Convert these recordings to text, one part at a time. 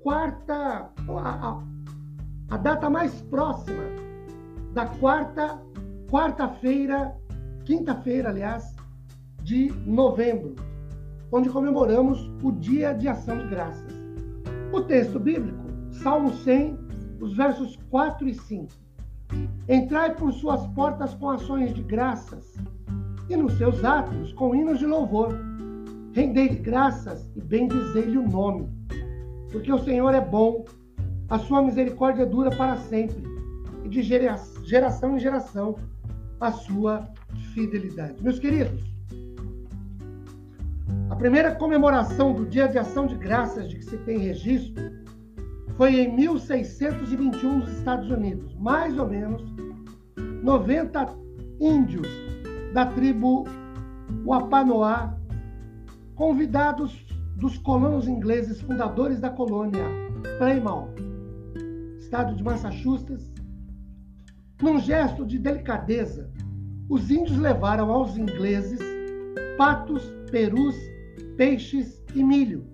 quarta, a, a, data mais próxima da quarta, quarta-feira, quinta-feira, aliás, de novembro, onde comemoramos o Dia de Ação de Graças. O texto bíblico, Salmo 100, os versos 4 e 5. Entrai por suas portas com ações de graças e nos seus átrios com hinos de louvor. Rendei-lhe graças e bendizei-lhe o nome porque o Senhor é bom, a sua misericórdia dura para sempre, e de geração em geração a sua fidelidade. Meus queridos, a primeira comemoração do Dia de Ação de Graças de que se tem registro foi em 1621 nos Estados Unidos. Mais ou menos 90 índios da tribo Wapanoá, convidados dos colonos ingleses fundadores da colônia Plymouth, estado de Massachusetts, num gesto de delicadeza, os índios levaram aos ingleses patos, perus, peixes e milho,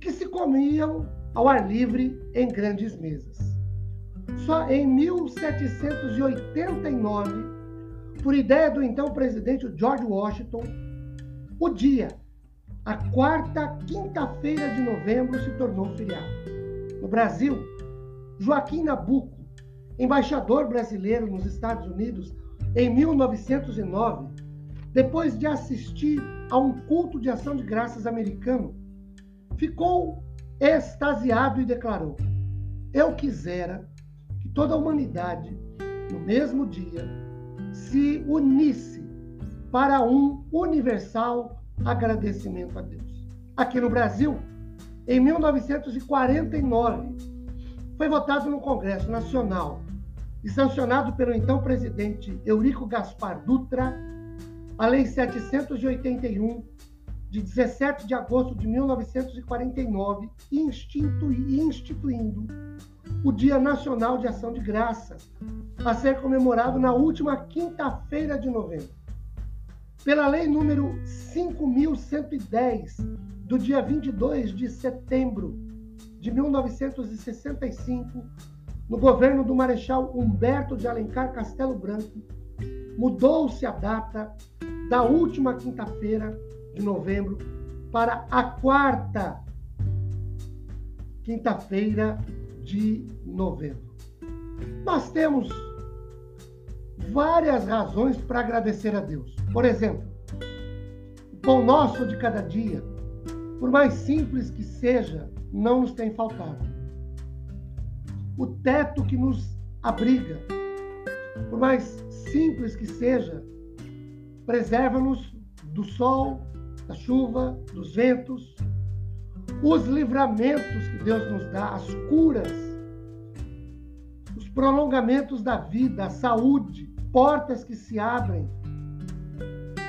que se comiam ao ar livre em grandes mesas. Só em 1789, por ideia do então presidente George Washington, o dia a quarta quinta-feira de novembro se tornou feriado. No Brasil, Joaquim Nabuco, embaixador brasileiro nos Estados Unidos em 1909, depois de assistir a um culto de ação de graças americano, ficou extasiado e declarou: Eu quisera que toda a humanidade, no mesmo dia, se unisse para um universal agradecimento a Deus. Aqui no Brasil, em 1949, foi votado no Congresso Nacional e sancionado pelo então presidente Eurico Gaspar Dutra a Lei 781 de 17 de agosto de 1949, instituindo o Dia Nacional de Ação de Graças, a ser comemorado na última quinta-feira de novembro pela lei número 5110 do dia 22 de setembro de 1965, no governo do Marechal Humberto de Alencar Castelo Branco, mudou-se a data da última quinta-feira de novembro para a quarta quinta-feira de novembro. Nós temos várias razões para agradecer a Deus. Por exemplo, o pão nosso de cada dia, por mais simples que seja, não nos tem faltado. O teto que nos abriga, por mais simples que seja, preserva-nos do sol, da chuva, dos ventos, os livramentos que Deus nos dá, as curas, prolongamentos da vida, saúde, portas que se abrem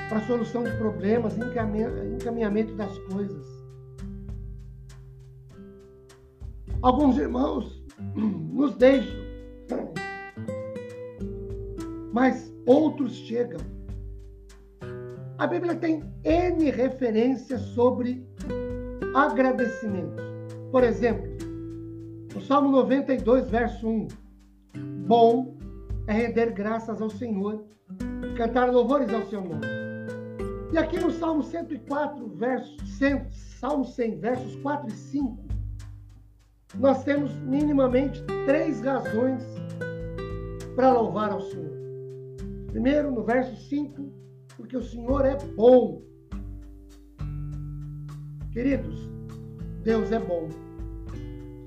para solução de problemas, encaminhamento das coisas. Alguns irmãos nos deixam, mas outros chegam. A Bíblia tem N referências sobre agradecimento. Por exemplo, no Salmo 92, verso 1: Bom é render graças ao Senhor cantar louvores ao seu nome. E aqui no Salmo 104, verso 100, Salmo 100, versos 4 e 5, nós temos minimamente três razões para louvar ao Senhor. Primeiro, no verso 5, porque o Senhor é bom. Queridos, Deus é bom.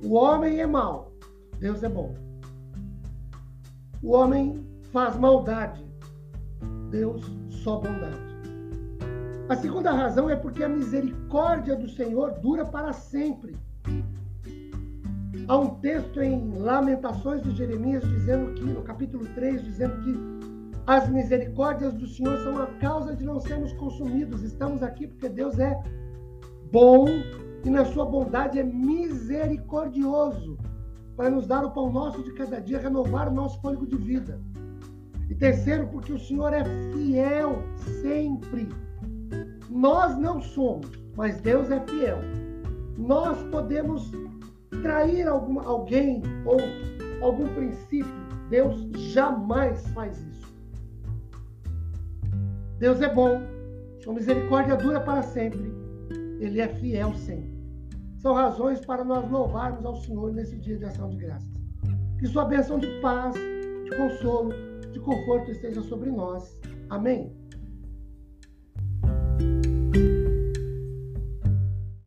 O homem é mau, Deus é bom. O homem faz maldade, Deus só bondade. A segunda razão é porque a misericórdia do Senhor dura para sempre. Há um texto em Lamentações de Jeremias dizendo que, no capítulo 3, dizendo que as misericórdias do Senhor são a causa de não sermos consumidos. Estamos aqui porque Deus é bom e na sua bondade é misericordioso para nos dar o pão nosso de cada dia, renovar o nosso fôlego de vida. E terceiro, porque o Senhor é fiel sempre. Nós não somos, mas Deus é fiel. Nós podemos trair algum, alguém ou algum princípio. Deus jamais faz isso. Deus é bom, sua misericórdia dura para sempre. Ele é fiel sempre. São razões para nós louvarmos ao Senhor nesse dia de ação de graças. Que sua bênção de paz, de consolo, de conforto esteja sobre nós. Amém.